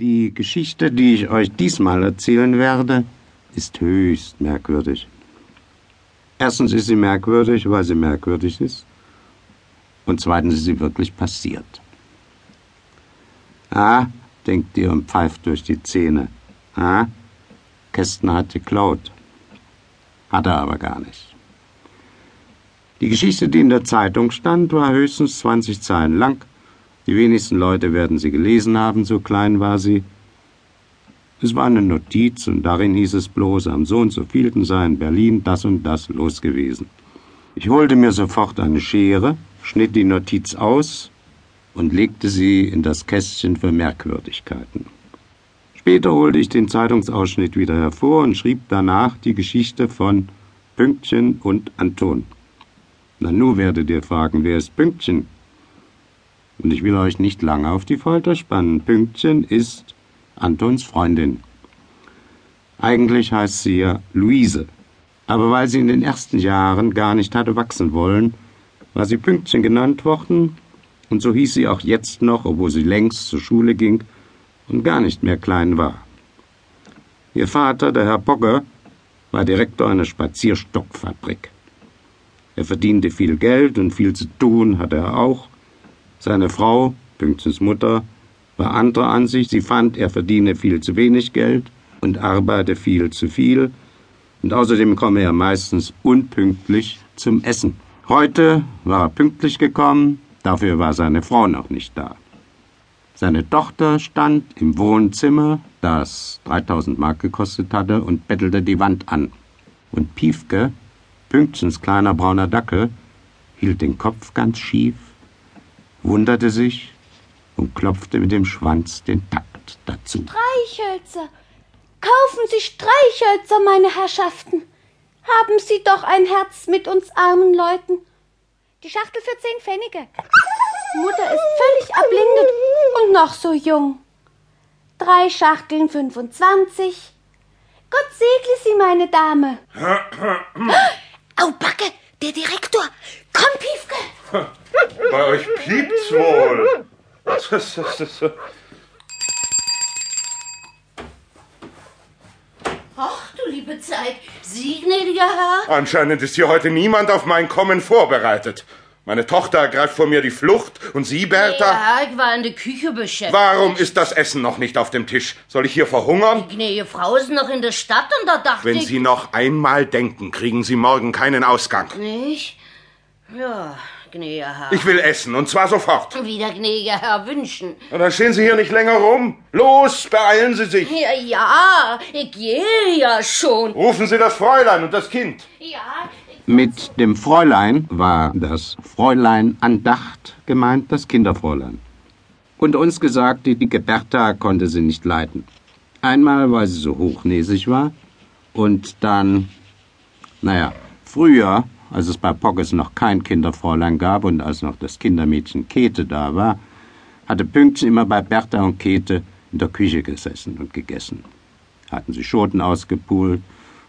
Die Geschichte, die ich euch diesmal erzählen werde, ist höchst merkwürdig. Erstens ist sie merkwürdig, weil sie merkwürdig ist. Und zweitens ist sie wirklich passiert. Ah, denkt ihr und pfeift durch die Zähne. Ah, Kästner hat geklaut. Hat er aber gar nicht. Die Geschichte, die in der Zeitung stand, war höchstens 20 Zeilen lang die wenigsten Leute werden sie gelesen haben, so klein war sie. Es war eine Notiz und darin hieß es bloß, am so und so vielten sei in Berlin das und das los gewesen. Ich holte mir sofort eine Schere, schnitt die Notiz aus und legte sie in das Kästchen für Merkwürdigkeiten. Später holte ich den Zeitungsausschnitt wieder hervor und schrieb danach die Geschichte von Pünktchen und Anton. Na, nu werdet ihr fragen, wer ist Pünktchen? Und ich will euch nicht lange auf die Folter spannen. Pünktchen ist Antons Freundin. Eigentlich heißt sie ja Luise. Aber weil sie in den ersten Jahren gar nicht hatte wachsen wollen, war sie Pünktchen genannt worden, und so hieß sie auch jetzt noch, obwohl sie längst zur Schule ging und gar nicht mehr klein war. Ihr Vater, der Herr Bogger, war Direktor einer Spazierstockfabrik. Er verdiente viel Geld und viel zu tun hatte er auch, seine Frau, Pünktchens Mutter, war anderer Ansicht. Sie fand, er verdiene viel zu wenig Geld und arbeite viel zu viel. Und außerdem komme er meistens unpünktlich zum Essen. Heute war er pünktlich gekommen, dafür war seine Frau noch nicht da. Seine Tochter stand im Wohnzimmer, das 3000 Mark gekostet hatte, und bettelte die Wand an. Und Piefke, Pünktchens kleiner brauner Dackel, hielt den Kopf ganz schief wunderte sich und klopfte mit dem Schwanz den Takt dazu. Streichhölzer! Kaufen Sie Streichhölzer, meine Herrschaften! Haben Sie doch ein Herz mit uns armen Leuten. Die Schachtel für zehn Pfennige. Mutter ist völlig erblindet und noch so jung. Drei Schachteln 25. Gott segne Sie, meine Dame. Au, Backe, der Direktor. Komm, Piefke. Bei euch piept's wohl. Ach, du liebe Zeit. Sie, gnädiger Herr? Anscheinend ist hier heute niemand auf mein Kommen vorbereitet. Meine Tochter ergreift vor mir die Flucht und Sie, Bertha? Ja, ich war in der Küche beschäftigt. Warum ist das Essen noch nicht auf dem Tisch? Soll ich hier verhungern? Die gnädige Frau ist noch in der Stadt und da dachte Wenn ich... Sie noch einmal denken, kriegen Sie morgen keinen Ausgang. Nicht? Ja, gnädiger Herr. Ich will essen, und zwar sofort. Wie der gnädige Herr wünschen. Und dann stehen Sie hier nicht länger rum. Los, beeilen Sie sich. Ja, ja, ich gehe ja schon. Rufen Sie das Fräulein und das Kind. Ja, Mit dem Fräulein war das Fräulein Andacht gemeint, das Kinderfräulein. Unter uns gesagt, die dicke Bertha konnte sie nicht leiden. Einmal, weil sie so hochnäsig war, und dann, naja, früher, als es bei Pockes noch kein Kinderfräulein gab und als noch das Kindermädchen Käthe da war, hatte Pünktchen immer bei Bertha und Käthe in der Küche gesessen und gegessen. Hatten sie Schoten ausgepult,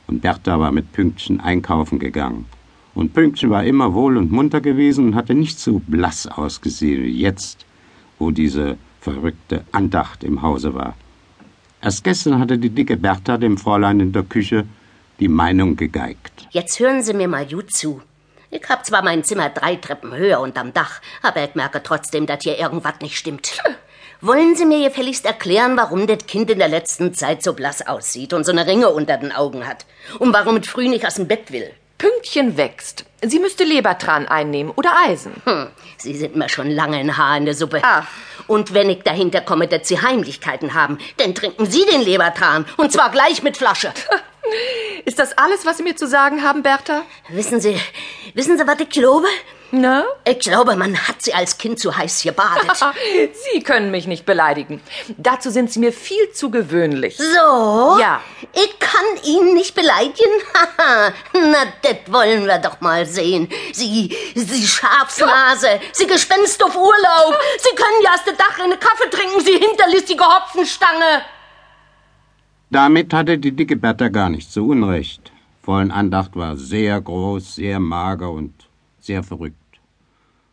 und Bertha war mit Pünktchen einkaufen gegangen. Und Pünktchen war immer wohl und munter gewesen und hatte nicht so blass ausgesehen wie jetzt, wo diese verrückte Andacht im Hause war. Erst gestern hatte die dicke Bertha dem Fräulein in der Küche die Meinung gegeigt. Jetzt hören Sie mir mal gut zu. Ich hab zwar mein Zimmer drei Treppen höher unterm Dach, aber ich merke trotzdem, dass hier irgendwas nicht stimmt. Wollen Sie mir gefälligst erklären, warum das Kind in der letzten Zeit so blass aussieht und so eine Ringe unter den Augen hat? Und warum es früh nicht aus dem Bett will? Pünktchen wächst. Sie müsste Lebertran einnehmen oder Eisen. Hm, Sie sind mir schon lange ein Haar in der Suppe. Ach. Und wenn ich dahinter komme, dass Sie Heimlichkeiten haben, dann trinken Sie den Lebertran. Und zwar gleich mit Flasche. Ist das alles, was Sie mir zu sagen haben, Bertha? Wissen Sie, wissen Sie, was ich glaube? Na? Ich glaube, man hat Sie als Kind zu heiß gebadet. Sie können mich nicht beleidigen. Dazu sind Sie mir viel zu gewöhnlich. So? Ja. Ich kann ihn nicht beleidigen? Haha, Na, das wollen wir doch mal sehen. Sie, Sie Schafsnase, Sie Gespenst auf Urlaub. Sie können ja aus der Dach eine Kaffee trinken, Sie hinterlistige Hopfenstange. Damit hatte die dicke Bertha gar nicht so unrecht. Vollen Andacht war sehr groß, sehr mager und sehr verrückt.